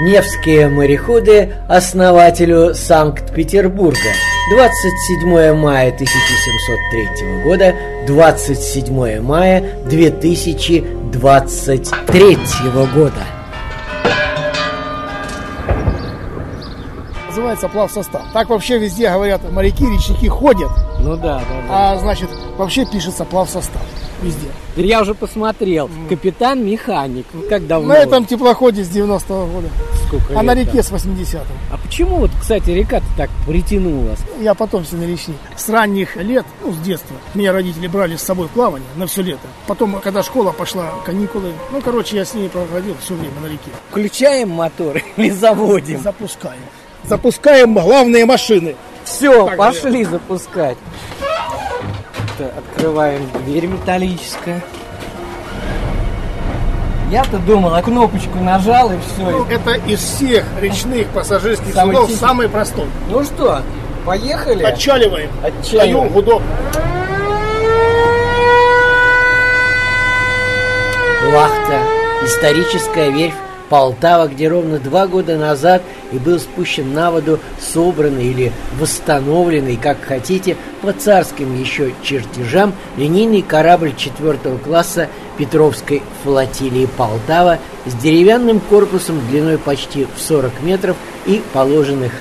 Невские мореходы основателю Санкт-Петербурга 27 мая 1703 года 27 мая 2023 года Называется плавсостав. Так вообще везде говорят, моряки, речники ходят, Ну да, да, да. а значит вообще пишется плавсостав везде. Я уже посмотрел. Капитан-механик. Ну, Как давно? На этом теплоходе с 90-го года, Сколько а на лет, реке с 80-го. да? А почему вот, кстати, река-то так притянулась? Я потомственный речник. С ранних лет, ну, с детства, меня родители брали с собой в плавание на все лето. Потом, когда школа пошла, каникулы, ну, короче, я с ней проводил все время на реке. Включаем мотор или заводим? Запускаем. Запускаем главные машины. Все, Так, пошли запускать. Это Открываем дверь металлическая. Я-то думал, а кнопочку нажал и все. Это из всех речных пассажирских Самый судов тихий. самый простой. Ну что, поехали? Отчаливаем. Отчаливаем. Даю гудок. Лахта – историческая верфь Полтава, где ровно два года назад и был спущен на воду собранный или восстановленный, как хотите, по царским еще чертежам линейный корабль четвертого класса Петровской флотилии Полтава с деревянным корпусом длиной почти в 40 метров и положенных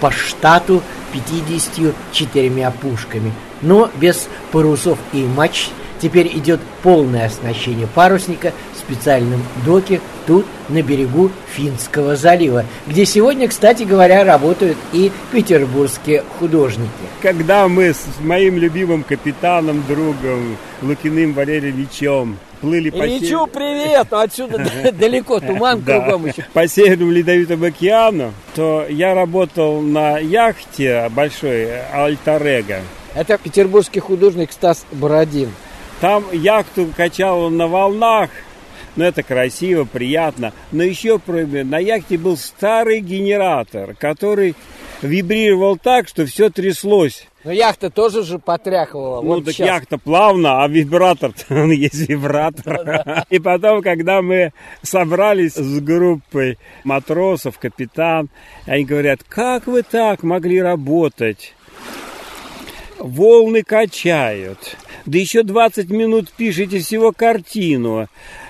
по штату 54 пушками, но без парусов и мачт. Теперь идет полное оснащение парусника в специальном доке тут, на берегу Финского залива, где сегодня, кстати говоря, работают и петербургские художники. Когда мы с моим любимым капитаном, другом Лукиным Валерием Ильичем плыли по, Ильичу привет! Отсюда далеко, туман кругом еще. по Северному Ледовитому океану, то я работал на яхте большой Альтарега. Это петербургский художник Стас Бородин. Там яхту качал он на волнах, ну это красиво, приятно. Но еще кроме, на яхте был старый генератор, который вибрировал так, что все тряслось. Но яхта тоже же потряхивала. Ну, вот так щас. яхта плавно, а вибратор, он есть вибратор. И потом, когда мы собрались с группой матросов, капитан, они говорят, как вы так могли работать? Волны качают. Да еще 20 минут пишете всего картину.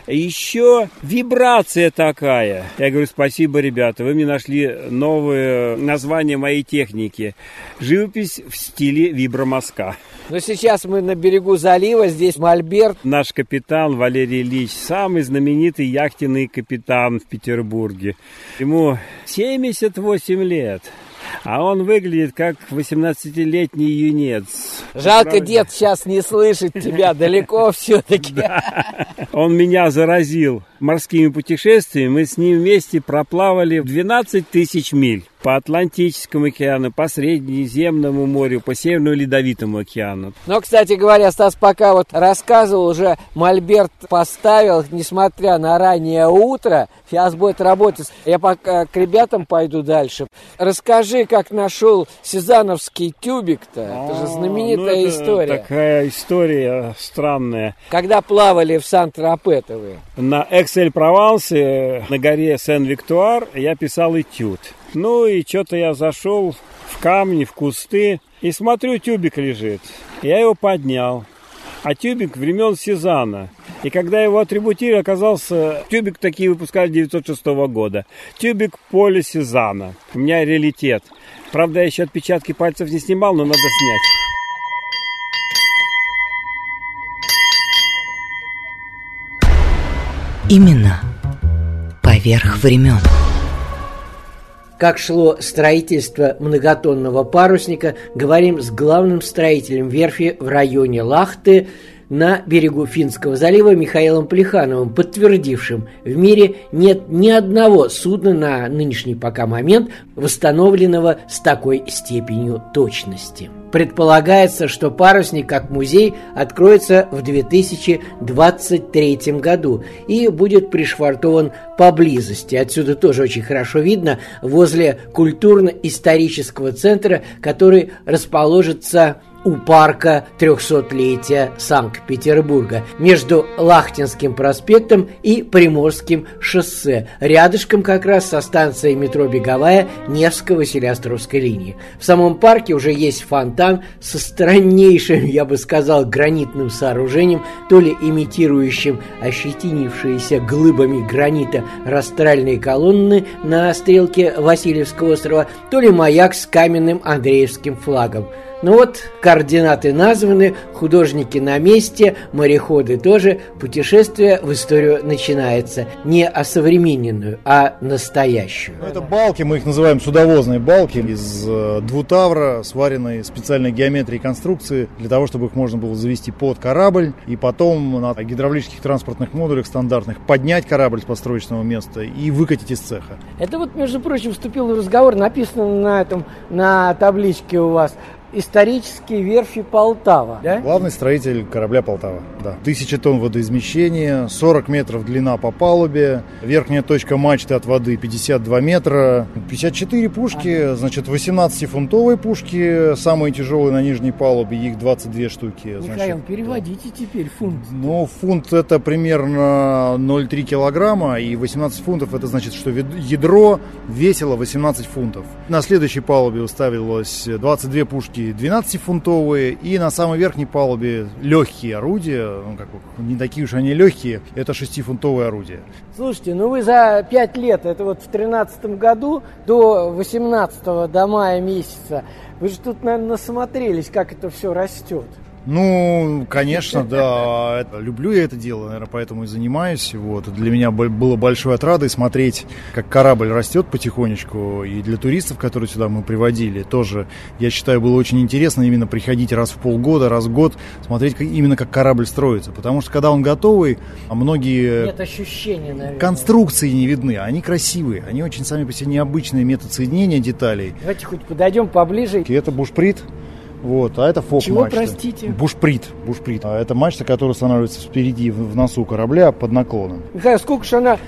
Еще вибрация такая. Я говорю, спасибо, ребята, вы мне нашли новое название моей техники. Живопись в стиле вибромазка. Но сейчас мы на берегу залива, здесь Мольберт. Наш капитан Валерий Ильич, самый знаменитый яхтенный капитан в Петербурге. Ему 78 лет. А он выглядит как 18-летний юнец. Жалко, Правда? дед сейчас не слышит тебя далеко все-таки. Он меня заразил морскими путешествиями. Мы с ним вместе проплавали 12 тысяч миль по Атлантическому океану, по Средиземному морю, по Северному Ледовитому океану. Но, кстати говоря, Стас пока вот рассказывал, уже Мольберт поставил, несмотря на раннее утро, сейчас будет работать. Я пока к ребятам пойду дальше. Расскажи, как нашел сезановский тюбик-то. Это же знаменитая Ну, это история. Такая история странная. Когда плавали в Сан-Тропе-то вы. На Эксель-Провансе, на горе Сен-Виктуар, я писал этюд. Ну и что-то я зашел в камни, в кусты, и смотрю, тюбик лежит. Я его поднял. А тюбик времен Сезана. И когда его атрибутировал, оказался... Тюбик такие выпускали 906 года. Тюбик Поля Сезана. У меня раритет. Правда, я еще отпечатки пальцев не снимал, но надо снять. Именно поверх времен. Как шло строительство многотонного парусника, говорим с главным строителем верфи в районе Лахты на берегу Финского залива Михаилом Плехановым, подтвердившим, в мире нет ни одного судна на нынешний пока момент, восстановленного с такой степенью точности. Предполагается, что парусник как музей откроется в 2023 году и будет пришвартован поблизости. Отсюда тоже очень хорошо видно возле культурно-исторического центра, который расположится у парка 300-летия Санкт-Петербурга между Лахтинским проспектом и Приморским шоссе, рядышком как раз со станцией метро «Беговая» Невско-Василиостровской линии. В самом парке уже есть фонтан со страннейшим, я бы сказал, гранитным сооружением, то ли имитирующим ощетинившиеся глыбами гранита растральные колонны на стрелке Васильевского острова, то ли маяк с каменным Андреевским флагом – ну вот, координаты названы, художники на месте, мореходы тоже. Путешествие в историю начинается. Не осовремененную, а настоящую. Ну, это балки, мы их называем судовозные балки из э, двутавра, сваренной специальной геометрии конструкции, для того, чтобы их можно было завести под корабль и потом на гидравлических транспортных модулях стандартных поднять корабль с построечного места и выкатить из цеха. Это вот, между прочим, вступил в разговор, написано на этом, на табличке у вас исторические верфи Полтава, да? Главный строитель корабля Полтава, да. Тысяча тонн водоизмещения, 40 метров длина по палубе, верхняя точка мачты от воды 52 метра, 54 пушки, ага. значит, 18-фунтовые пушки, самые тяжелые на нижней палубе, их 22 штуки. Михаил, значит, переводите да. теперь фунт. Ну, фунт это примерно 0,3 килограмма, и 18 фунтов это значит, что ядро весило 18 фунтов. На следующей палубе уставилось 22 пушки пушки 12-фунтовые, и на самой верхней палубе легкие орудия, ну, как, не такие уж они легкие, это 6-фунтовые орудия. Слушайте, ну вы за 5 лет, это вот в 2013 году до 18 до мая месяца, вы же тут, наверное, насмотрелись, как это все растет. Ну, конечно, да. Люблю я это дело, наверное, поэтому и занимаюсь. Вот. Для меня было большой отрадой смотреть, как корабль растет потихонечку. И для туристов, которые сюда мы приводили, тоже, я считаю, было очень интересно именно приходить раз в полгода, раз в год, смотреть как, именно, как корабль строится. Потому что, когда он готовый, а многие... Нет ощущения, наверное. Конструкции не видны, они красивые. Они очень сами по себе необычные метод соединения деталей. Давайте хоть подойдем поближе. И это бушприт. Вот, а это фок Чего, простите? Бушприт, бушприт. А это мачта, которая становится впереди в носу корабля под наклоном. Михаил, сколько же она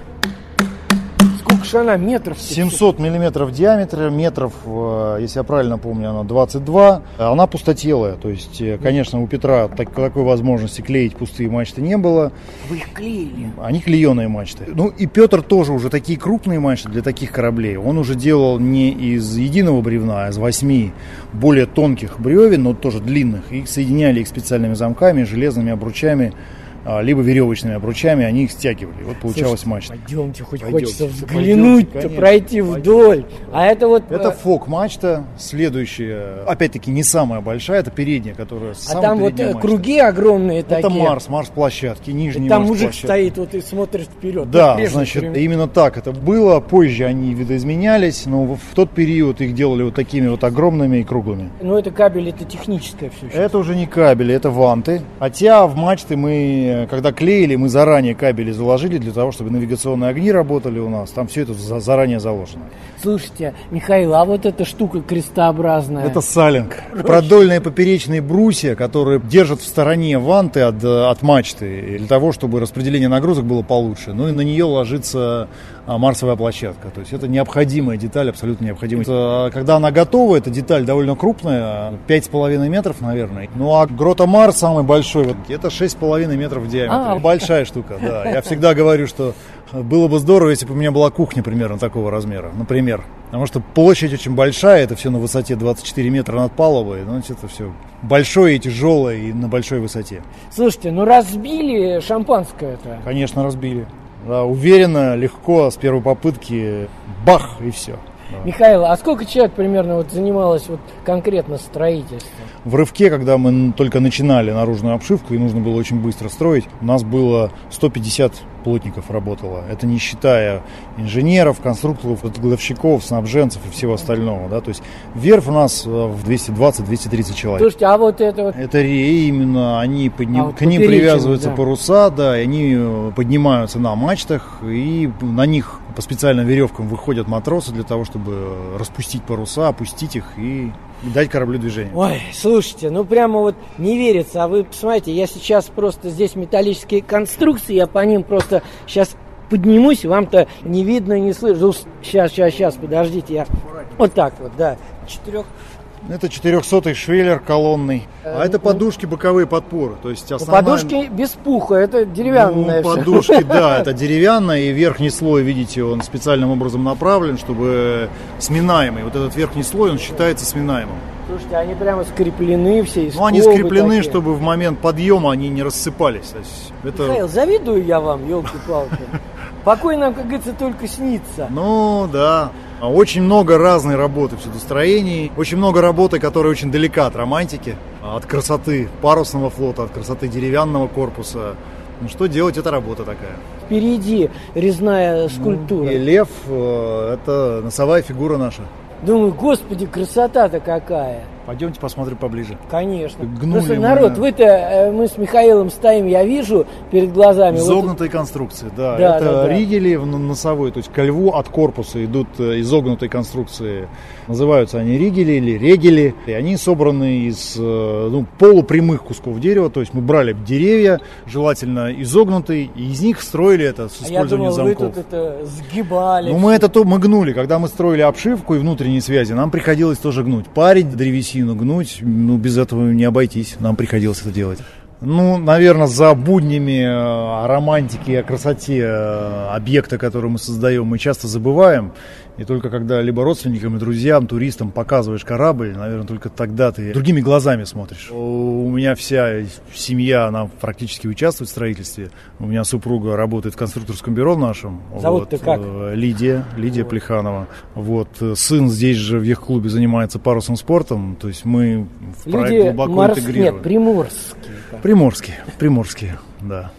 она метров? 700 миллиметров диаметра, метров, э, если я правильно помню, она 22. Она пустотелая, то есть, э, конечно, у Петра так, такой возможности клеить пустые мачты не было. Вы их клеили? Они клееные мачты. Ну и Петр тоже уже такие крупные мачты для таких кораблей. Он уже делал не из единого бревна, а из восьми более тонких бревен, но тоже длинных. Их соединяли их специальными замками, железными обручами. А, либо веревочными обручами, они их стягивали. Вот получалась Слушай, мачта. Пойдемте, хоть пойдемте, хочется взглянуть, пойдемте, пройти пойдемте. вдоль. А это вот... Это э, фок-мачта, следующая, опять-таки не самая большая, это передняя, которая А там вот э, мачта. круги огромные это такие. Это Марс, Марс-площадки, нижний там Марс мужик стоит вот и смотрит вперед. Да, значит, время. именно так это было. Позже они видоизменялись, но в тот период их делали вот такими вот огромными и круглыми. Ну это кабель, это техническое все. Сейчас. Это уже не кабели, это ванты. Хотя в мачты мы когда клеили, мы заранее кабели заложили для того, чтобы навигационные огни работали у нас. Там все это заранее заложено. Слушайте, Михаил, а вот эта штука крестообразная? Это салинг. Продольные поперечные брусья, которые держат в стороне ванты от, от мачты, для того, чтобы распределение нагрузок было получше. Ну и на нее ложится марсовая площадка. То есть это необходимая деталь, абсолютно необходимая. Это, когда она готова, эта деталь довольно крупная, 5,5 метров, наверное. Ну а Грота Марс самый большой, это 6,5 метров в диаметре. А, Большая штука, да. Я всегда говорю, что было бы здорово, если бы у меня была кухня примерно такого размера, например. Потому что площадь очень большая, это все на высоте 24 метра над палубой. Ну, это все большое и тяжелое и на большой высоте. Слушайте, ну разбили шампанское это? Конечно, разбили. Да, уверенно, легко, с первой попытки, бах, и все. Михаил, а сколько человек примерно вот занималось вот конкретно строительством? В рывке, когда мы только начинали наружную обшивку и нужно было очень быстро строить, у нас было 150 плотников работало. Это не считая инженеров, конструкторов, кладовщиков, снабженцев и всего остального. Да? То есть верфь у нас э, в 220-230 человек. Слушайте, а вот это вот... Это реи именно, они подним... А вот к ним привязываются да. паруса, да, и они э, поднимаются на мачтах, и на них по специальным веревкам выходят матросы для того, чтобы распустить паруса, опустить их и дать кораблю движение. Ой, слушайте, ну прямо вот не верится. А вы посмотрите, я сейчас просто здесь металлические конструкции, я по ним просто сейчас поднимусь, вам-то не видно, не слышно. Сейчас, сейчас, сейчас, подождите, я вот так вот, да. Четырех Это 400-й швеллер колонный. А это подушки боковые подпоры. То есть основная... Подушки без пуха, это деревянная Ну, подушки, да, это деревянная, и верхний слой, видите, он специальным образом направлен, чтобы сминаемый. Вот этот верхний слой, он считается сминаемым. Слушайте, они прямо скреплены все. из Ну, они скреплены, такие. чтобы в момент подъема они не рассыпались. То есть это... Михаил, завидую я вам, елки-палки. Покой нам, как говорится, только снится. Ну, да. А Очень много разной работы в судостроении. Очень много работы, которая очень далека от романтики, от красоты парусного флота, от красоты деревянного корпуса. Ну, что делать, это работа такая. Впереди резная скульптура. И лев э, – это носовая фигура наша. Думаю, господи, красота-то какая. Пойдемте посмотрим поближе. Конечно. Гнули Просто мы, народ, да. вы-то, э, мы с Михаилом стоим, я вижу перед глазами. вот Изогнутой конструкции, да. Да, это да, да. ригели носовой, то есть ко льву от корпуса идут э, изогнутой конструкции. Называются они ригели или регели. И они собраны из э, ну, полупрямых кусков дерева. То есть мы брали деревья, желательно изогнутые, и из них строили это с а я использованием думал, вы замков. тут это сгибали. Ну, мы это то мы гнули. Когда мы строили обшивку и внутренние связи, нам приходилось тоже гнуть. Парить древесину, гнуть, ну, без этого не обойтись. Нам приходилось это делать. Ну, наверное, за буднями э, о романтике и о красоте э, объекта, который мы создаем, мы часто забываем. И только когда либо родственникам и друзьям, туристам показываешь корабль, наверное, только тогда ты другими глазами смотришь. У меня вся семья, она практически участвует в строительстве. У меня супруга работает в конструкторском бюро нашем. Зовут-то как? э, Лидия, Лидия Плеханова. Вот, э, сын здесь же в яхт-клубе занимается парусным спортом, то есть мы в проект Люди глубоко морс- интегрированы. Нет, приморские. Приморские, приморские, да.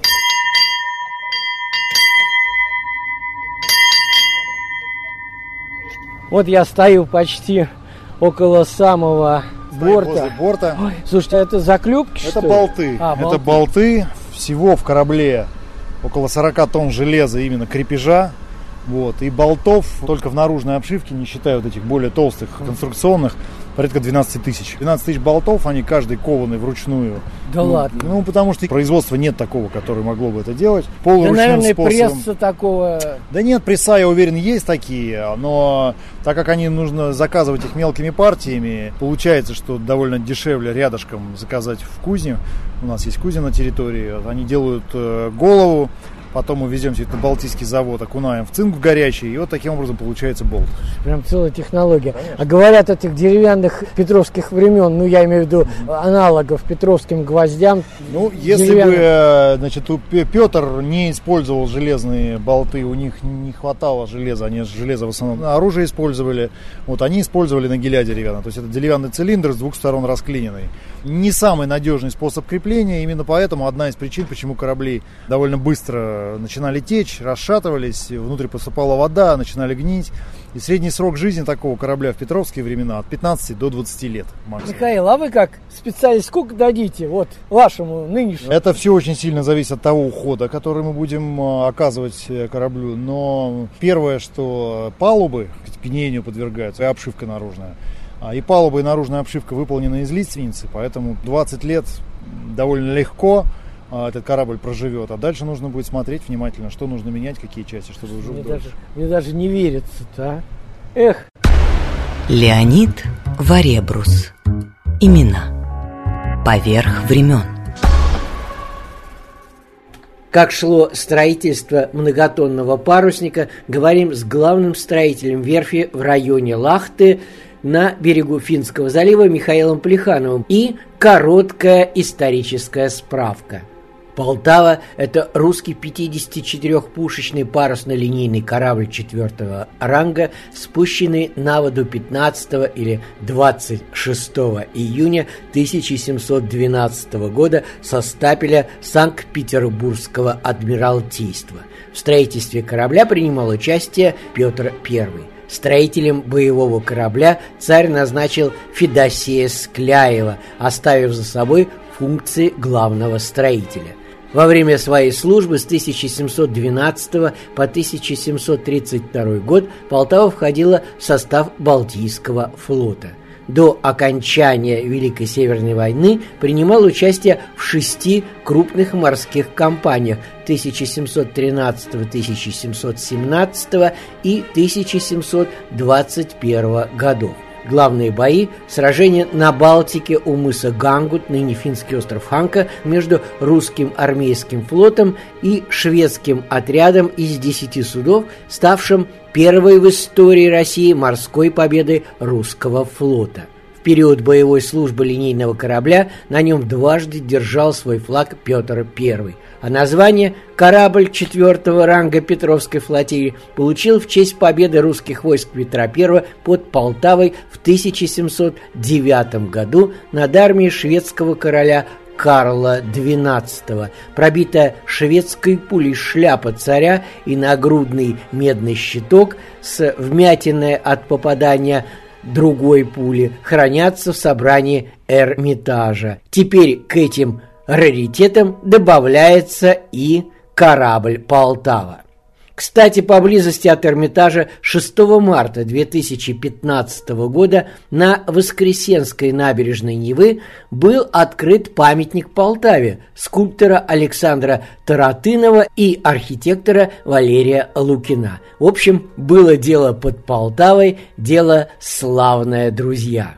Вот я стою почти около самого борта. Возле борта. Ой, слушайте, а это заклепки, Это что ли? болты. А, Это болты. Всего в корабле около 40 тонн железа именно крепежа. Вот. И болтов только в наружной обшивке, не считая вот этих более толстых конструкционных, порядка 12 тысяч. 12 тысяч болтов, они каждый кованный вручную. Да Ну, ладно. Ну, потому что производства нет такого, которое могло бы это делать. Да, Полуручным наверное, способом. пресса такого... Да нет, пресса, я уверен, есть такие, но так как они нужно заказывать их мелкими партиями, получается, что довольно дешевле рядышком заказать в кузне. У нас есть кузня на территории, они делают э, голову, потом мы везем все это на Балтийский завод, окунаем в цинк в горячий, и вот таким образом получается болт. Прям целая технология. А говорят этих деревянных петровских времен, ну я имею в виду аналогов петровским гвоздям. Ну, если бы, деревянных. э, значит, Петр не использовал железные болты, у них не хватало железа, они железо в основном оружие использовали, вот они использовали на геля деревянный, то есть это деревянный цилиндр с двух сторон расклиненный. Не самый надежный способ крепления, именно поэтому одна из причин, почему корабли довольно быстро начинали течь, расшатывались, внутрь поступала вода, начинали гнить. И средний срок жизни такого корабля в петровские времена от 15 до 20 лет максимум. Михаил, а вы как специалист, сколько дадите вот вашему нынешнему? Это все очень сильно зависит от того ухода, который мы будем э, оказывать э, кораблю. Но первое, что палубы к гниению подвергаются, и обшивка наружная. А И палуба и наружная обшивка выполнены из лиственницы, поэтому 20 лет довольно легко этот корабль проживет. А дальше нужно будет смотреть внимательно, что нужно менять, какие части, чтобы уже Мне даже, мне даже не верится-то, а. Эх, Леонид Варебрус. Имена. Поверх времен. Как шло строительство многотонного парусника, говорим с главным строителем верфи в районе Лахты на берегу Финского залива Михаилом Плехановым и короткая историческая справка. Полтава – это русский 54-пушечный парусно-линейный корабль четвертого ранга, спущенный на воду 15 или 26 июня 1712 года со стапеля Санкт-Петербургского адмиралтейства. В строительстве корабля принимал участие Петр I. Строителем боевого корабля царь назначил Федосея Скляева, оставив за собой функции главного строителя – во время своей службы с 1712 по 1732 год Полтава входила в состав Балтийского флота. До окончания Великой Северной войны принимал участие в шести крупных морских кампаниях 1713-1717 и 1721 годов. Главные бои – сражение на Балтике у мыса Гангут, ныне финский остров Ханка, между русским армейским флотом и шведским отрядом из десяти судов, ставшим первой в истории России морской победой русского флота – период боевой службы линейного корабля на нем дважды держал свой флаг Петр I, а название «Корабль четвертого ранга Петровской флотилии» получил в честь победы русских войск Петра I под Полтавой в 1709 году над армией шведского короля Карла XII, пробитая шведской пулей шляпа царя и нагрудный медный щиток с вмятиной от попадания другой пули хранятся в собрании Эрмитажа. Теперь к этим раритетам добавляется и корабль Полтава. Кстати, поблизости от Эрмитажа 6 марта 2015 года на Воскресенской набережной Невы был открыт памятник Полтаве скульптора Александра Таратынова и архитектора Валерия Лукина. В общем, было дело под Полтавой, дело славное, друзья.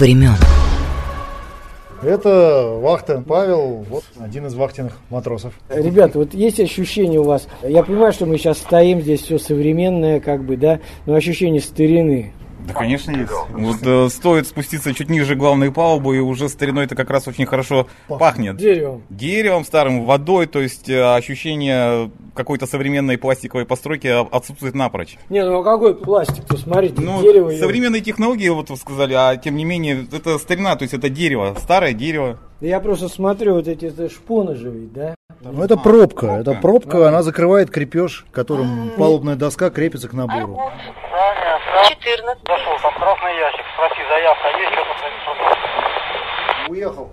Времен. Это вахта Павел, вот один из вахтенных матросов. Ребята, вот есть ощущение у вас, я понимаю, что мы сейчас стоим, здесь все современное, как бы, да, но ощущение старины. Да, конечно, есть. Вот э, стоит спуститься чуть ниже главной палубы, и уже стариной это как раз очень хорошо пахнет. Деревом. Деревом, старым, водой, то есть э, ощущение какой-то современной пластиковой постройки отсутствует напрочь. Не, ну а какой пластик-то, смотрите, Ну, дерево. и- современные технологии, вот вы сказали, а тем не менее, это старина, то есть это дерево, старое дерево. Да я просто смотрю, вот эти шпоны же ведь, да? Ну, это пробка. Это пробка, она закрывает крепеж, которым палубная доска крепится к набору. 14. Зашел, там красный ящик, спроси, заявка есть, что-то Уехал.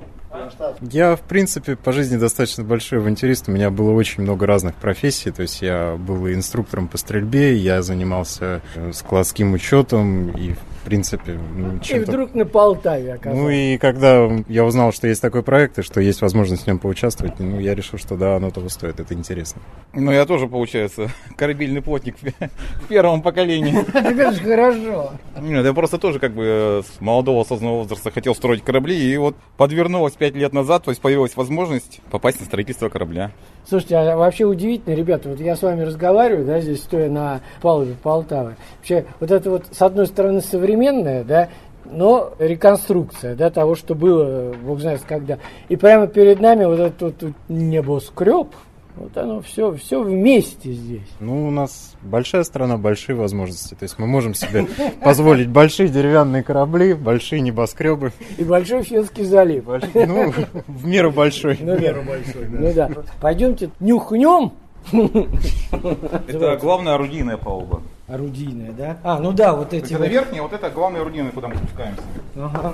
Я, в принципе, по жизни достаточно большой авантюрист. У меня было очень много разных профессий. То есть я был инструктором по стрельбе, я занимался э, складским учетом и, в принципе... Ну, и вдруг на Полтаве оказалось. Ну и когда я узнал, что есть такой проект и что есть возможность в нем поучаствовать, ну, я решил, что да, оно того стоит, это интересно. Ну, я тоже, получается, корабельный плотник в первом поколении. Это же хорошо. Нет, я просто тоже как бы э, с молодого осознанного возраста хотел строить корабли, и вот подвернулась 25 лет назад, то есть появилась возможность попасть на строительство корабля. Слушайте, а вообще удивительно, ребята, вот я с вами разговариваю, да, здесь стоя на палубе Полтавы. Вообще, вот это вот, с одной стороны, современное, да, но реконструкция да, того, что было, бог знает когда. И прямо перед нами вот этот вот небоскреб, вот оно все, все вместе здесь. Ну, у нас большая страна, большие возможности. То есть мы можем себе позволить большие деревянные корабли, большие небоскребы. И Большой Финский залив. Ну, в меру большой. Ну, да. Ну да. Пойдемте нюхнем. Это главная орудийная палуба. Орудийная, да? А, ну да, вот эти Это вот. верхняя, вот это главная орудийная, куда мы спускаемся. Ага.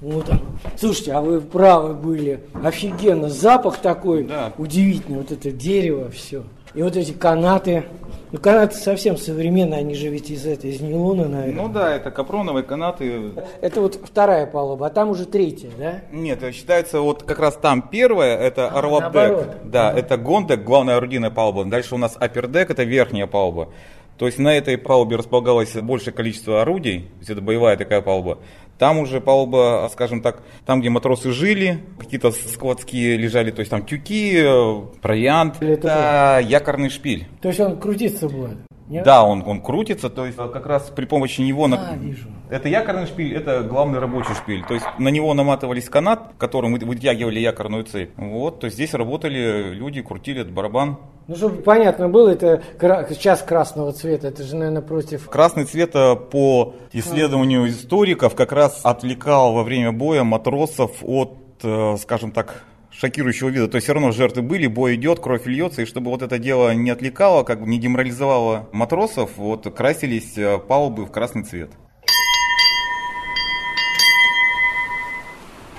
Вот он. Слушайте, а вы правы были. Офигенно. Запах такой Да. удивительный. Вот это дерево, все. И вот эти канаты. Ну, канаты совсем современные, они же ведь из этой, из нейлона, наверное. Ну да, это капроновые канаты. Это вот вторая палуба, а там уже третья, да? Нет, э, считается вот как раз там первая, это А, наоборот. Да, это гондек, главная орудийная палуба. Дальше у нас апердек, это верхняя палуба. То есть на этой палубе располагалось большее количество орудий, то есть это боевая такая палуба. Там уже палуба, скажем так, там, где матросы жили, какие-то складские лежали, то есть там тюки, э, провиант, Или это это якорный шпиль. То есть он крутиться будет? Нет? Да, он, он крутится, то есть э, как раз при помощи него... на- А, вижу. Это якорный шпиль, это главный рабочий шпиль. То есть на него наматывались канат, которым вы- вытягивали якорную цепь. Вот, то есть здесь работали люди, крутили этот барабан. Ну, чтобы понятно было, это сейчас красного цвета, это же, наверное, против... Красный цвет э, по исследованию историков как раз отвлекал во время боя матросов от, э, скажем так, шокирующего вида. То есть все равно жертвы были, бой идет, кровь льется, и чтобы вот это дело не отвлекало, как бы не деморализовало матросов, вот красились э, палубы в красный цвет.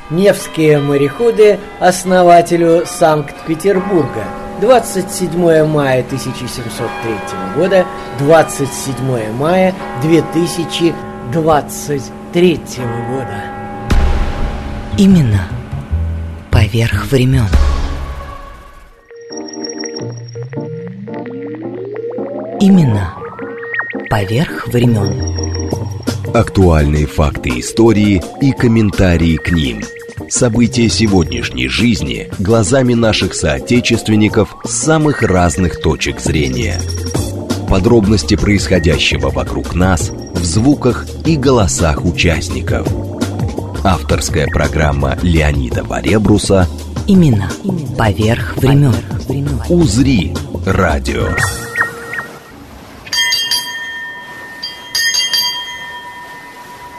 Невские мореходы основателю Санкт-Петербурга. 27 мая 1703 года, 27 мая 2023 года. Именно поверх времен. Имена поверх времен. Актуальные факты истории и комментарии к ним. События сегодняшней жизни глазами наших соотечественников с самых разных точек зрения. Подробности происходящего вокруг нас в звуках и голосах участников – Авторская программа Леонида Варебруса Имена поверх времен. «Узри» радио.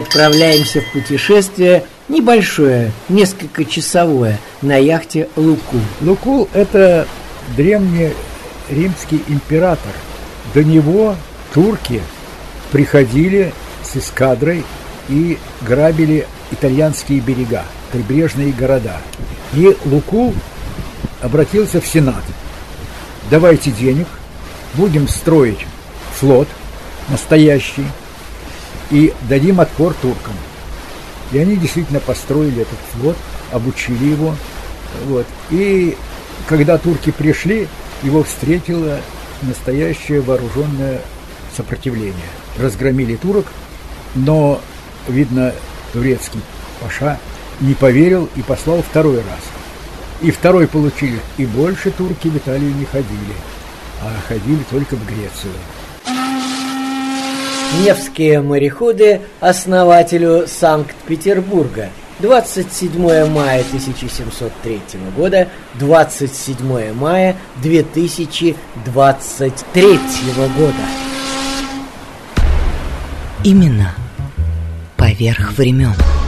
Отправляемся в путешествие небольшое, несколько часовое, на яхте Лукул. Лукул – это древний римский император. До него турки приходили с эскадрой и грабили итальянские берега, прибрежные города. И Лукул обратился в Сенат. Давайте денег, будем строить флот настоящий и дадим отпор туркам. И они действительно построили этот флот, обучили его. Вот. И когда турки пришли, его встретило настоящее вооруженное сопротивление. Разгромили турок, но, видно, турецкий паша не поверил и послал второй раз. И второй получили. И больше турки в Италию не ходили, а ходили только в Грецию. Невские мореходы основателю Санкт-Петербурга. 27 мая 1703 года, 27 мая 2023 года. Имена поверх времен.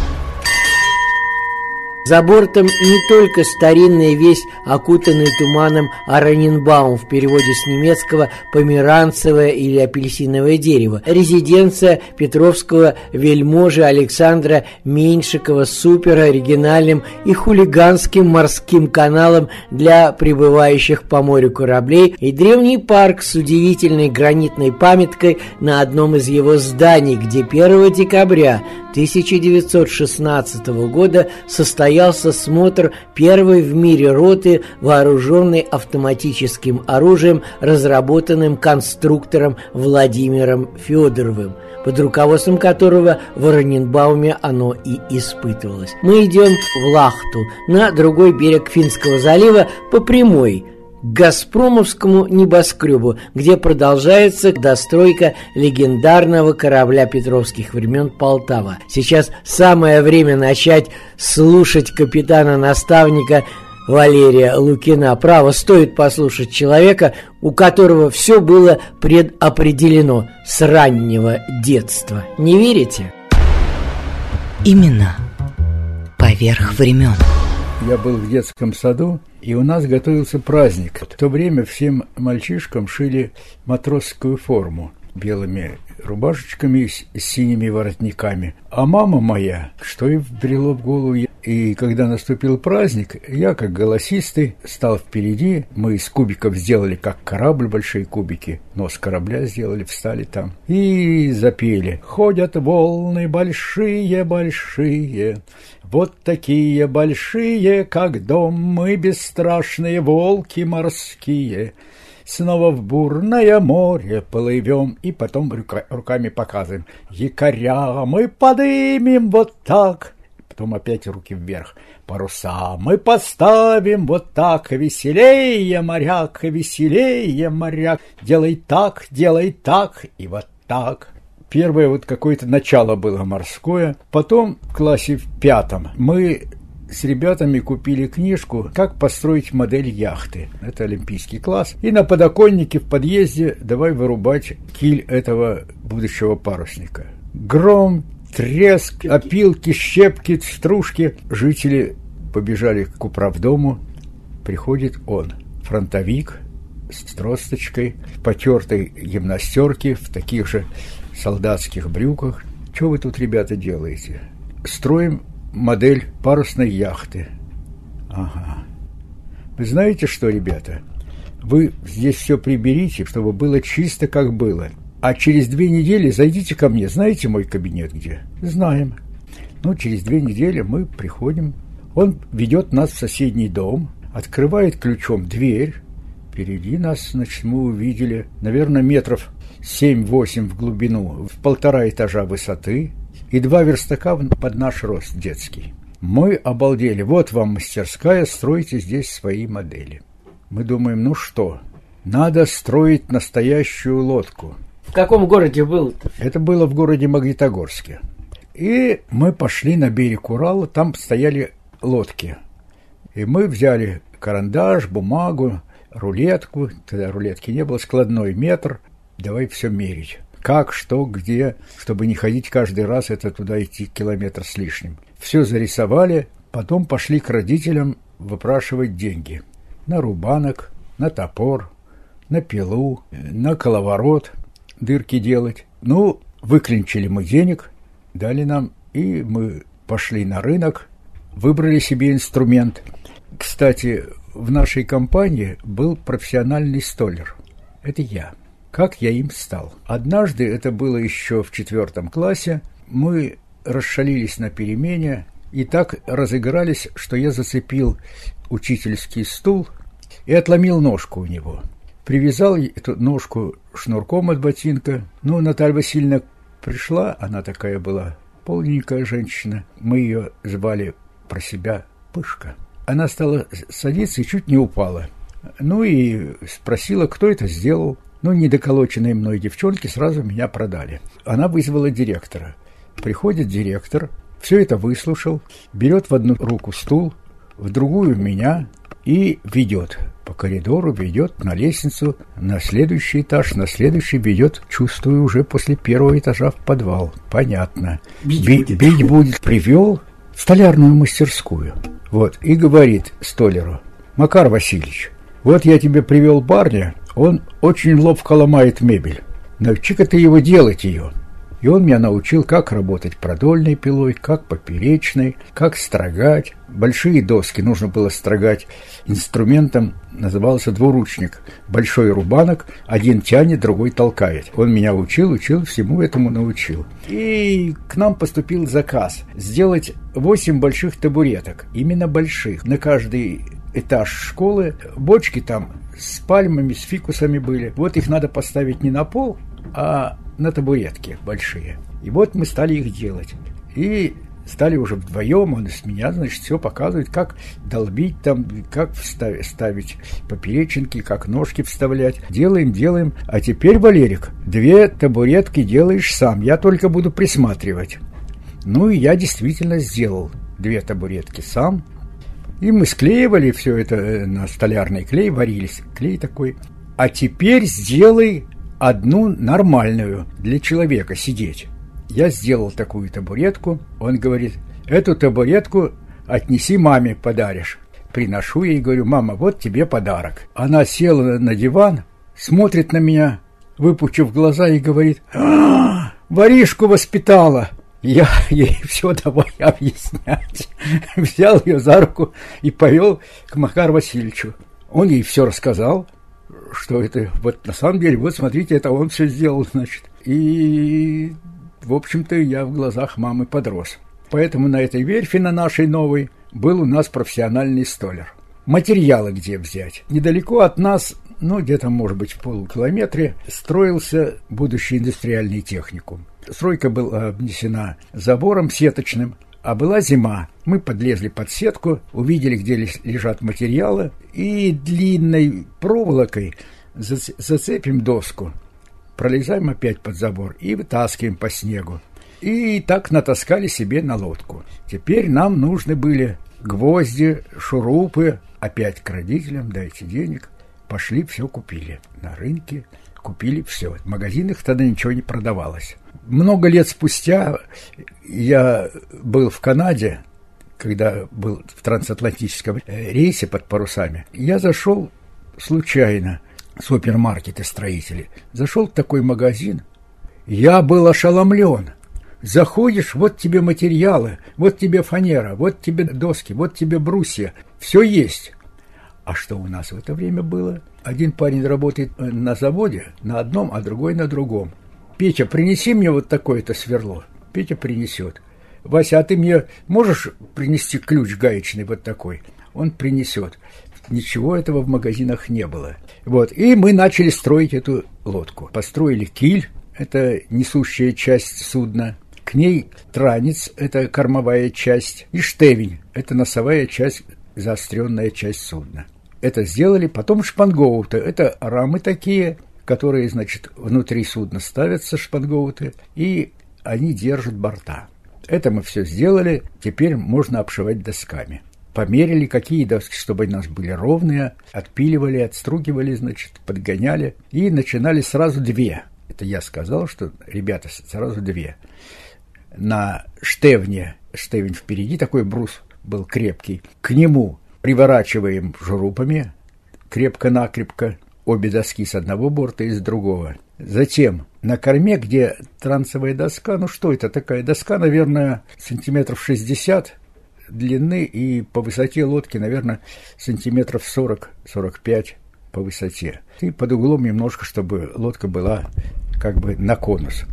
За бортом не только старинная весь окутанный туманом Аранинбаум в переводе с немецкого «померанцевое» или «апельсиновое дерево», резиденция Петровского вельможи Александра Меньшикова с супероригинальным и хулиганским морским каналом для прибывающих по морю кораблей и древний парк с удивительной гранитной памяткой на одном из его зданий, где 1 декабря 1916 года состоялся смотр первой в мире роты, вооруженной автоматическим оружием, разработанным конструктором Владимиром Федоровым под руководством которого в Ораненбауме оно и испытывалось. Мы идем в Лахту, на другой берег Финского залива по прямой – Газпромовскому небоскребу, где продолжается достройка легендарного корабля петровских времен Полтава. Сейчас самое время начать слушать капитана-наставника Валерия Лукина. Право стоит послушать человека, у которого все было предопределено с раннего детства. Не верите? Именно поверх времен. Я был в детском саду, и у нас готовился праздник. В то время всем мальчишкам шили матросскую форму белыми рубашечками с синими воротниками. А мама моя, что и вбрело в голову, и когда наступил праздник, я, как голосистый, стал впереди. Мы из кубиков сделали, как корабль, большие кубики. Нос корабля сделали, встали там. И запели. Ходят волны большие-большие, вот такие большие, как дом, мы бесстрашные волки морские. Снова в бурное море плывем и потом рука, руками показываем. Якоря мы подымем вот так. Потом опять руки вверх. Паруса мы поставим вот так. Веселее, моряк, веселее, моряк. Делай так, делай так и вот так. Первое вот какое-то начало было морское. Потом в классе в пятом мы с ребятами купили книжку «Как построить модель яхты». Это олимпийский класс. И на подоконнике в подъезде давай вырубать киль этого будущего парусника. Гром, треск, опилки, щепки, стружки. Жители побежали к управдому. Приходит он, фронтовик, с тросточкой, в потертой гимнастерке, в таких же солдатских брюках. Что вы тут, ребята, делаете? Строим модель парусной яхты. Ага. Вы знаете что, ребята? Вы здесь все приберите, чтобы было чисто, как было. А через две недели зайдите ко мне. Знаете мой кабинет где? Знаем. Ну, через две недели мы приходим. Он ведет нас в соседний дом, открывает ключом дверь, Впереди нас, значит, мы увидели, наверное, метров 7-8 в глубину, в полтора этажа высоты и два верстака под наш рост детский. Мы обалдели. Вот вам мастерская, стройте здесь свои модели. Мы думаем, ну что, надо строить настоящую лодку. В каком городе был это? Это было в городе Магнитогорске. И мы пошли на берег Урала, там стояли лодки. И мы взяли карандаш, бумагу, рулетку, тогда рулетки не было, складной метр, давай все мерить. Как, что, где, чтобы не ходить каждый раз, это туда идти километр с лишним. Все зарисовали, потом пошли к родителям выпрашивать деньги. На рубанок, на топор, на пилу, на коловорот, дырки делать. Ну, выклинчили мы денег, дали нам, и мы пошли на рынок, выбрали себе инструмент. Кстати, в нашей компании был профессиональный столер. Это я. Как я им стал? Однажды, это было еще в четвертом классе, мы расшалились на перемене и так разыгрались, что я зацепил учительский стул и отломил ножку у него. Привязал эту ножку шнурком от ботинка. Ну, Наталья Васильевна пришла, она такая была полненькая женщина. Мы ее звали про себя Пышка. Она стала садиться и чуть не упала. Ну и спросила, кто это сделал. Ну, недоколоченные мной девчонки сразу меня продали. Она вызвала директора. Приходит директор, все это выслушал, берет в одну руку стул, в другую меня и ведет по коридору, ведет на лестницу, на следующий этаж, на следующий ведет, чувствую, уже после первого этажа в подвал. Понятно. Бить, Би- будет. бить будет. Привел в столярную мастерскую. Вот, и говорит столеру, Макар Васильевич, вот я тебе привел барня, он очень ловко ломает мебель. Научи-ка ты его делать ее. И он меня научил, как работать продольной пилой, как поперечной, как строгать. Большие доски нужно было строгать инструментом, назывался двуручник. Большой рубанок, один тянет, другой толкает. Он меня учил, учил, всему этому научил. И к нам поступил заказ сделать 8 больших табуреток, именно больших, на каждый этаж школы. Бочки там с пальмами, с фикусами были. Вот их надо поставить не на пол, а на табуретке большие. И вот мы стали их делать. И стали уже вдвоем, он с меня, значит, все показывает, как долбить там, как вставить, ставить поперечинки, как ножки вставлять. Делаем, делаем. А теперь, Валерик, две табуретки делаешь сам, я только буду присматривать. Ну и я действительно сделал две табуретки сам. И мы склеивали все это э, на столярный клей, варились. Клей такой. А теперь сделай одну нормальную для человека сидеть. Я сделал такую табуретку. Он говорит, эту табуретку отнеси маме, подаришь. Приношу ей, говорю, мама, вот тебе подарок. Она села на диван, смотрит на меня, выпучив глаза и говорит, а, воришку воспитала. Я ей все давай объяснять. Взял ее за руку и повел к Макару Васильевичу. Он ей все рассказал, что это вот на самом деле, вот смотрите, это он все сделал, значит. И, в общем-то, я в глазах мамы подрос. Поэтому на этой верфи, на нашей новой, был у нас профессиональный столер. Материалы где взять? Недалеко от нас, ну, где-то, может быть, в полукилометре, строился будущий индустриальный техникум. Стройка была обнесена забором сеточным, а была зима. Мы подлезли под сетку, увидели, где лежат материалы, и длинной проволокой зацепим доску, пролезаем опять под забор и вытаскиваем по снегу. И так натаскали себе на лодку. Теперь нам нужны были гвозди, шурупы, опять к родителям, дайте денег. Пошли, все купили. На рынке купили все. В магазинах тогда ничего не продавалось много лет спустя я был в Канаде, когда был в трансатлантическом рейсе под парусами. Я зашел случайно супермаркеты строители. Зашел в такой магазин. Я был ошеломлен. Заходишь, вот тебе материалы, вот тебе фанера, вот тебе доски, вот тебе брусья. Все есть. А что у нас в это время было? Один парень работает на заводе на одном, а другой на другом. Петя, принеси мне вот такое-то сверло. Петя принесет. Вася, а ты мне можешь принести ключ гаечный вот такой? Он принесет. ничего этого в магазинах не было. Вот, и мы начали строить эту лодку. Построили киль, это несущая часть судна, к ней транец, это кормовая часть, и штевень, это носовая часть, заостренная часть судна. Это сделали, потом шпангоуты, это рамы такие, которые, значит, внутри судна ставятся шпангоуты, и они держат борта. Это мы все сделали, теперь можно обшивать досками. Померили, какие доски, чтобы у нас были ровные, отпиливали, отстругивали, значит, подгоняли. И начинали сразу две. Это я сказал, что, ребята, сразу две. На штевне, штевень впереди, такой брус был крепкий. К нему приворачиваем шурупами, крепко-накрепко, обе доски с одного борта и с другого. Затем на корме, где трансовая доска, ну что это такая доска, наверное, сантиметров 60 длины и по высоте лодки, наверное, сантиметров 40-45 по высоте. И под углом немножко, чтобы лодка была как бы на конус.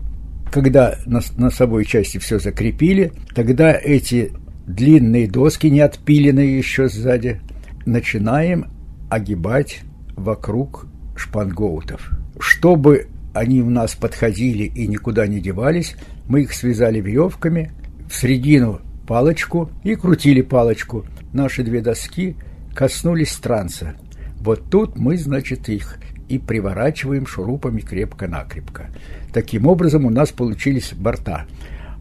Когда на носовой части все закрепили, тогда эти длинные доски, не отпиленные еще сзади, начинаем огибать вокруг шпангоутов. Чтобы они у нас подходили и никуда не девались, мы их связали веревками, в середину палочку и крутили палочку. Наши две доски коснулись транса. Вот тут мы, значит, их и приворачиваем шурупами крепко-накрепко. Таким образом у нас получились борта.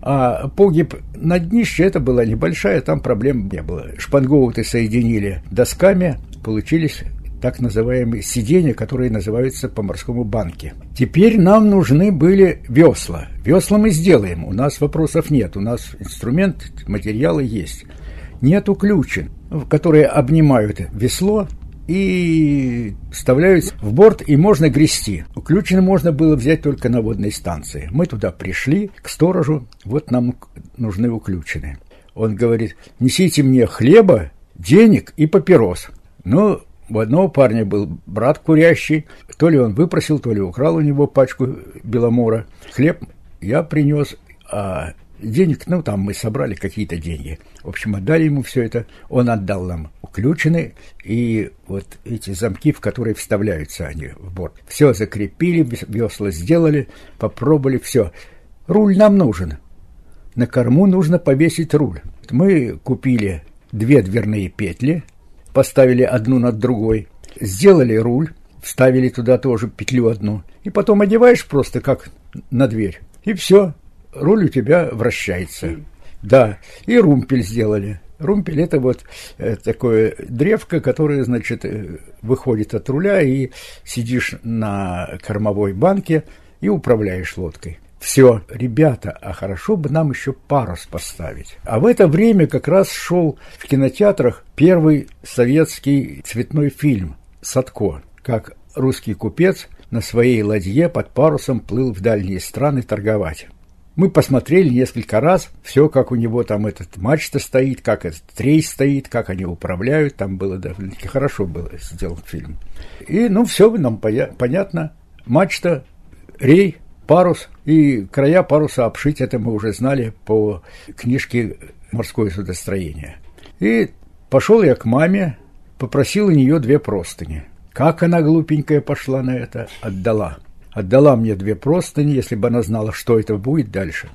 А погиб на днище это была небольшая, там проблем не было. Шпангоуты соединили досками, получились так называемые сиденья, которые называются по морскому банке. Теперь нам нужны были весла. Весла мы сделаем, у нас вопросов нет, у нас инструмент, материалы есть. Нет уключен, которые обнимают весло и вставляют в борт, и можно грести. Уключены можно было взять только на водной станции. Мы туда пришли, к сторожу, вот нам нужны уключены. Он говорит, несите мне хлеба, денег и папирос. Ну, у одного парня был брат курящий, то ли он выпросил, то ли украл у него пачку беломора. Хлеб я принес, а денег, ну, там мы собрали какие-то деньги. В общем, отдали ему все это. Он отдал нам уключены, и вот эти замки, в которые вставляются они в борт. Все закрепили, весла сделали, попробовали, все. Руль нам нужен. На корму нужно повесить руль. Мы купили две дверные петли – поставили одну над другой, сделали руль, вставили туда тоже петлю одну, и потом одеваешь просто как на дверь, и все, руль у тебя вращается. Да, и румпель сделали. Румпель это вот э, такое древко, которое, значит, э, выходит от руля, и сидишь на кормовой банке и управляешь лодкой. Все, ребята, а хорошо бы нам еще парус поставить. А в это время как раз шел в кинотеатрах первый советский цветной фильм «Садко», как русский купец на своей ладье под парусом плыл в дальние страны торговать. Мы посмотрели несколько раз, все, как у него там этот мачта стоит, как этот трейс стоит, как они управляют, там было довольно-таки хорошо было сделан фильм. И, ну, все нам понятно. Мачта, рей, парус и края паруса обшить, это мы уже знали по книжке «Морское судостроение». И пошел я к маме, попросил у нее две простыни. Как она глупенькая пошла на это, отдала. Отдала мне две простыни, если бы она знала, что это будет дальше.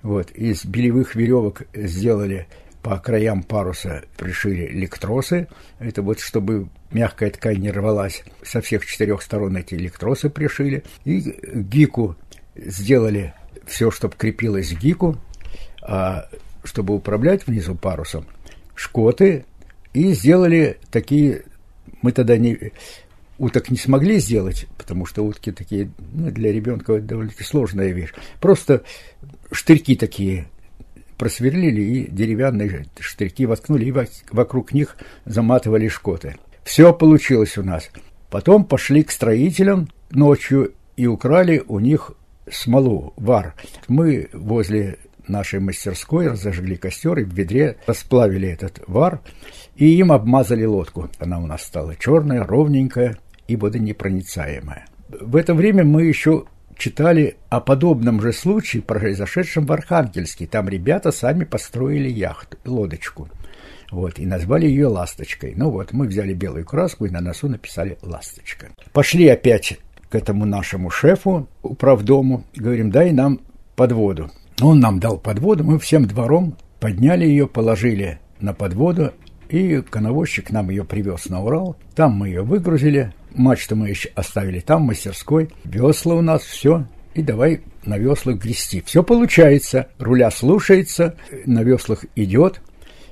Вот, из белевых веревок сделали по краям паруса пришили электросы. Это вот чтобы мягкая ткань не рвалась. Со всех четырех сторон эти электросы пришили. И гику сделали все, чтобы крепилось гику, а чтобы управлять внизу парусом, шкоты, и сделали такие, мы тогда не, уток не смогли сделать, потому что утки такие, ну, для ребенка довольно-таки сложная вещь. Просто штырьки такие просверлили и деревянные штырьки воткнули, и вокруг них заматывали шкоты. Все получилось у нас. Потом пошли к строителям ночью и украли у них смолу, вар. Мы возле нашей мастерской разожгли костер и в ведре расплавили этот вар и им обмазали лодку. Она у нас стала черная, ровненькая и водонепроницаемая. В это время мы еще читали о подобном же случае, произошедшем в Архангельске. Там ребята сами построили яхту, лодочку. Вот, и назвали ее «Ласточкой». Ну вот, мы взяли белую краску и на носу написали «Ласточка». Пошли опять к этому нашему шефу, управдому, говорим, дай нам подводу. Он нам дал подводу, мы всем двором подняли ее, положили на подводу, и коновозчик нам ее привез на Урал. Там мы ее выгрузили, мачту мы еще оставили там, в мастерской. Весла у нас, все, и давай на веслах грести. Все получается, руля слушается, на веслах идет.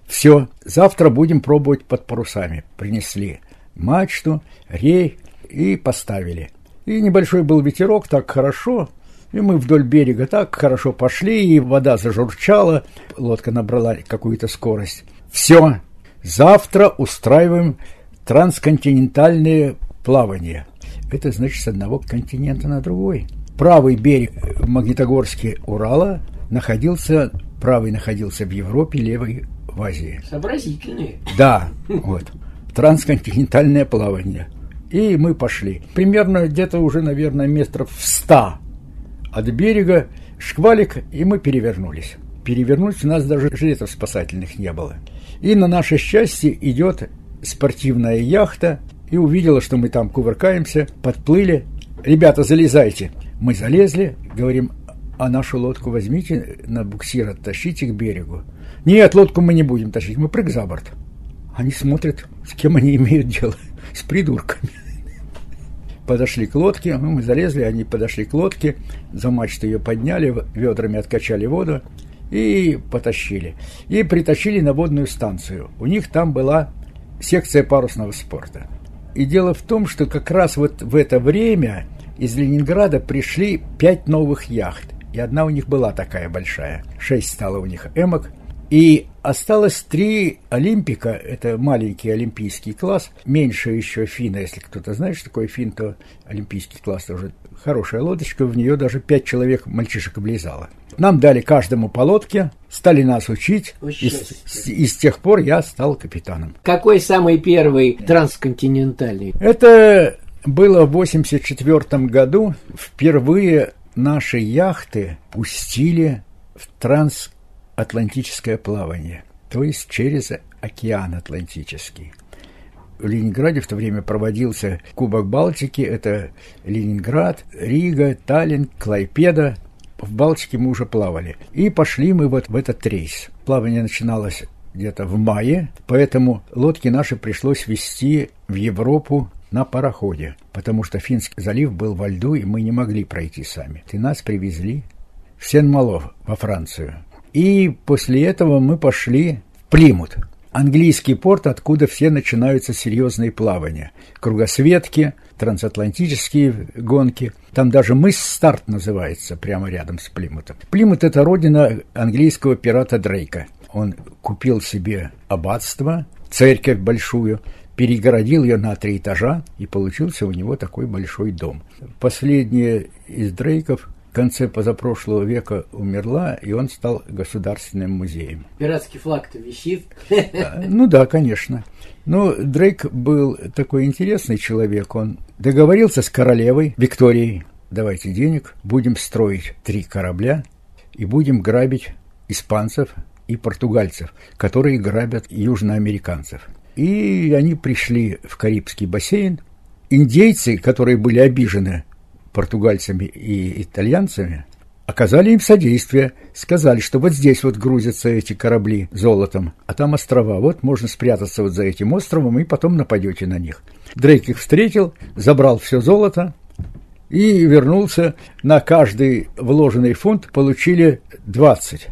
Все, завтра будем пробовать под парусами. Принесли мачту, рей и поставили. И небольшой был ветерок, так хорошо, и мы вдоль берега так хорошо пошли, и вода зажурчала, лодка набрала какую-то скорость. Все, завтра устраиваем трансконтинентальное плавание. Это значит с одного континента на другой. Правый берег в Магнитогорске Урала находился, правый находился в Европе, левый в Азии. Сообразительные. Да, вот. Трансконтинентальное плавание. И мы пошли. Примерно где-то уже, наверное, метров в ста от берега шквалик, и мы перевернулись. Перевернуть у нас даже жилетов спасательных не было. И на наше счастье идет спортивная яхта, и увидела, что мы там кувыркаемся, подплыли. «Ребята, залезайте!» Мы залезли, говорим, а нашу лодку возьмите на буксир, оттащите к берегу. Нет, лодку мы не будем тащить, мы прыг за борт. Они смотрят, с кем они имеют дело, с придурками. Подошли к лодке, ну, мы залезли, они подошли к лодке, за мачту ее подняли, ведрами откачали воду и потащили. И притащили на водную станцию. У них там была секция парусного спорта. И дело в том, что как раз вот в это время из Ленинграда пришли пять новых яхт. И одна у них была такая большая. Шесть стало у них эмок. И осталось три Олимпика, это маленький олимпийский класс, меньше еще Фина, если кто-то знает, что такое Фин, то олимпийский класс тоже хорошая лодочка, в нее даже пять человек мальчишек облезало. Нам дали каждому по лодке, стали нас учить, и с, и с тех пор я стал капитаном. Какой самый первый трансконтинентальный? Это было в 84 году, впервые наши яхты пустили в трансатлантическое плавание, то есть через океан Атлантический. В Ленинграде в то время проводился Кубок Балтики, это Ленинград, Рига, Таллин, Клайпеда. В Балтике мы уже плавали. И пошли мы вот в этот рейс. Плавание начиналось где-то в мае, поэтому лодки наши пришлось везти в Европу на пароходе, потому что Финский залив был во льду, и мы не могли пройти сами. И нас привезли в Сен-Мало во Францию. И после этого мы пошли в Плимут, английский порт, откуда все начинаются серьезные плавания. Кругосветки, трансатлантические гонки. Там даже мыс Старт называется, прямо рядом с Плимутом. Плимут – это родина английского пирата Дрейка. Он купил себе аббатство, церковь большую, перегородил ее на три этажа, и получился у него такой большой дом. Последняя из Дрейков в конце позапрошлого века умерла, и он стал государственным музеем. Пиратский флаг-то висит. А, ну да, конечно. Но Дрейк был такой интересный человек. Он договорился с королевой Викторией. Давайте денег, будем строить три корабля и будем грабить испанцев и португальцев, которые грабят южноамериканцев. И они пришли в Карибский бассейн. Индейцы, которые были обижены португальцами и итальянцами, оказали им содействие, сказали, что вот здесь вот грузятся эти корабли золотом, а там острова, вот можно спрятаться вот за этим островом и потом нападете на них. Дрейк их встретил, забрал все золото и вернулся. На каждый вложенный фунт получили 20.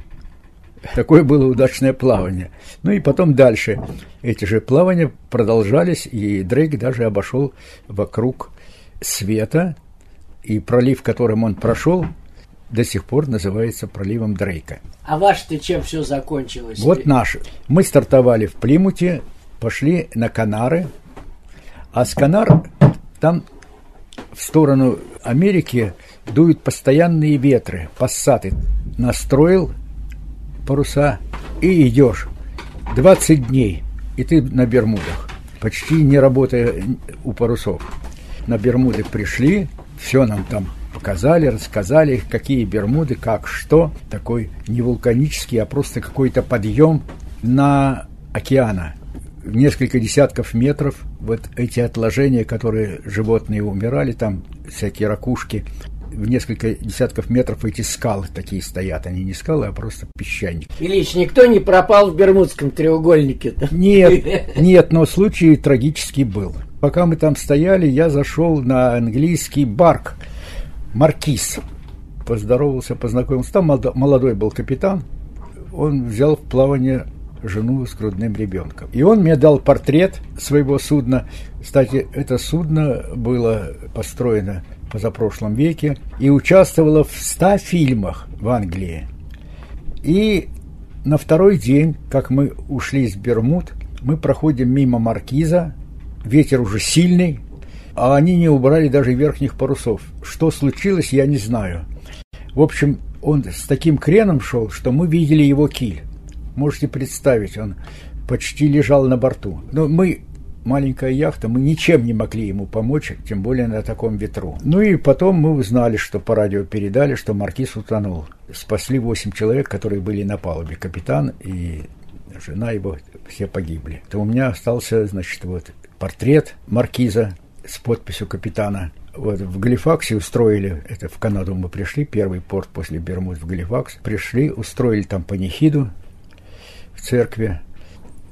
Такое было удачное плавание. Ну и потом дальше эти же плавания продолжались, и Дрейк даже обошел вокруг света, и пролив, которым он прошел, до сих пор называется проливом Дрейка. А ваш-то чем все закончилось? Вот наш. Мы стартовали в Плимуте, пошли на Канары, а с Канар там в сторону Америки дуют постоянные ветры, пассаты. Настроил паруса и идешь. 20 дней, и ты на Бермудах, почти не работая у парусов. На Бермуды пришли, все нам там показали, рассказали, какие Бермуды, как, что. Такой не вулканический, а просто какой-то подъем на океана, в несколько десятков метров, вот эти отложения, которые животные умирали, там всякие ракушки, в несколько десятков метров эти скалы такие стоят. Они не скалы, а просто песчаник. Ильич, никто не пропал в Бермудском треугольнике? Нет, нет, но случай трагический был. Пока мы там стояли, я зашел на английский барк «Маркиз». Поздоровался, познакомился. Там молодой был капитан. Он взял в плавание жену с грудным ребенком. И он мне дал портрет своего судна. Кстати, это судно было построено позапрошлом веке и участвовала в ста фильмах в Англии. И на второй день, как мы ушли из Бермуд, мы проходим мимо маркиза, ветер уже сильный, а они не убрали даже верхних парусов. Что случилось, я не знаю. В общем, он с таким креном шел, что мы видели его киль. Можете представить, он почти лежал на борту. Но мы маленькая яхта, мы ничем не могли ему помочь, тем более на таком ветру. Ну и потом мы узнали, что по радио передали, что маркиз утонул. Спасли восемь человек, которые были на палубе. Капитан и жена его все погибли. То у меня остался, значит, вот портрет маркиза с подписью капитана. Вот в Галифаксе устроили, это в Канаду мы пришли, первый порт после Бермуд в Галифакс, пришли, устроили там панихиду в церкви,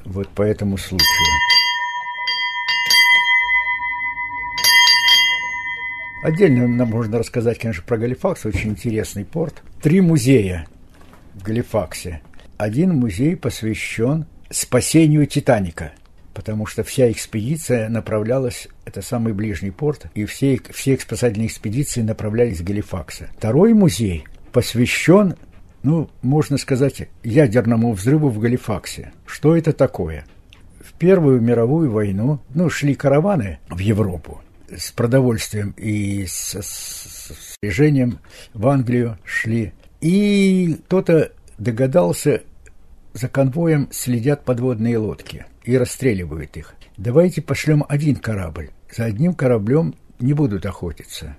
вот по этому случаю. Отдельно нам можно рассказать, конечно, про Галифакс, очень интересный порт. Три музея в Галифаксе. Один музей посвящен спасению Титаника, потому что вся экспедиция направлялась, это самый ближний порт, и все, все спасательные экспедиции направлялись в Галифакса. Второй музей посвящен, ну, можно сказать, ядерному взрыву в Галифаксе. Что это такое? В Первую мировую войну, ну, шли караваны в Европу, с продовольствием и с, с, снаряжением в Англию шли. И кто-то догадался, за конвоем следят подводные лодки и расстреливают их. Давайте пошлем один корабль. За одним кораблем не будут охотиться.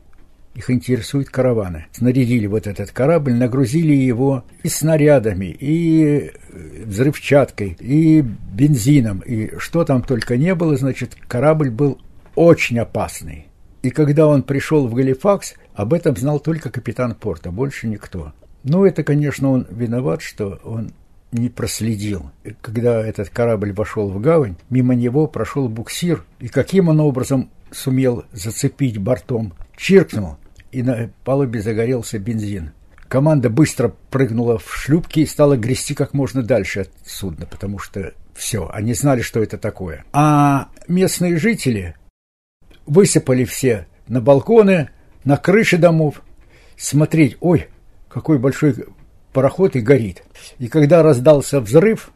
Их интересуют караваны. Снарядили вот этот корабль, нагрузили его и снарядами, и взрывчаткой, и бензином, и что там только не было, значит, корабль был очень опасный. И когда он пришел в Галифакс, об этом знал только капитан порта, больше никто. Ну, это, конечно, он виноват, что он не проследил. Когда этот корабль вошел в гавань, мимо него прошел буксир, и каким он образом сумел зацепить бортом, чиркнул, и на палубе загорелся бензин. Команда быстро прыгнула в шлюпки и стала грести как можно дальше от судна, потому что все, они знали, что это такое. А местные жители высыпали все на балконы, на крыши домов, смотреть, ой, какой большой пароход и горит. И когда раздался взрыв,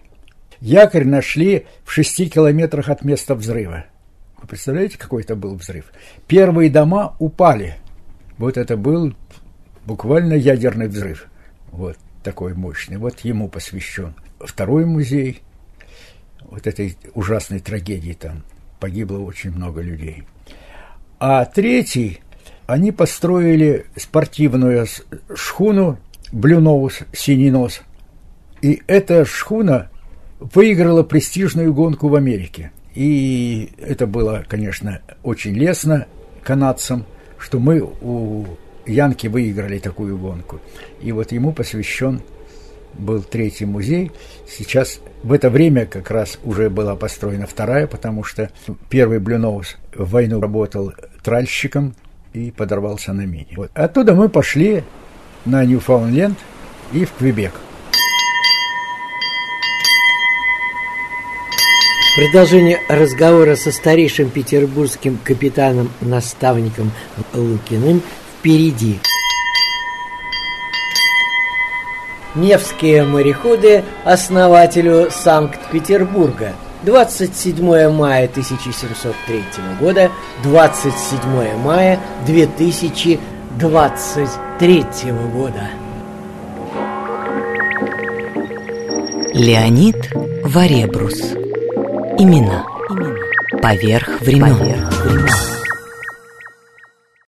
якорь нашли в шести километрах от места взрыва. Вы представляете, какой это был взрыв? Первые дома упали. Вот это был буквально ядерный взрыв. Вот такой мощный. Вот ему посвящен. Второй музей вот этой ужасной трагедии там погибло очень много людей. А третий, они построили спортивную шхуну Блюноус, синий нос. И эта шхуна выиграла престижную гонку в Америке. И это было, конечно, очень лестно канадцам, что мы у Янки выиграли такую гонку. И вот ему посвящен был третий музей. Сейчас в это время как раз уже была построена вторая, потому что первый Блюноус в войну работал тральщиком и подорвался на мине. Вот. Оттуда мы пошли на Ньюфаундленд и в Квебек. Продолжение разговора со старейшим петербургским капитаном-наставником Лукиным впереди. Невские мореходы основателю Санкт-Петербурга. 27 мая 1703 года, 27 мая 2023 года. Леонид Варебрус. Имена. Имена. Поверх времен. Поверх времен.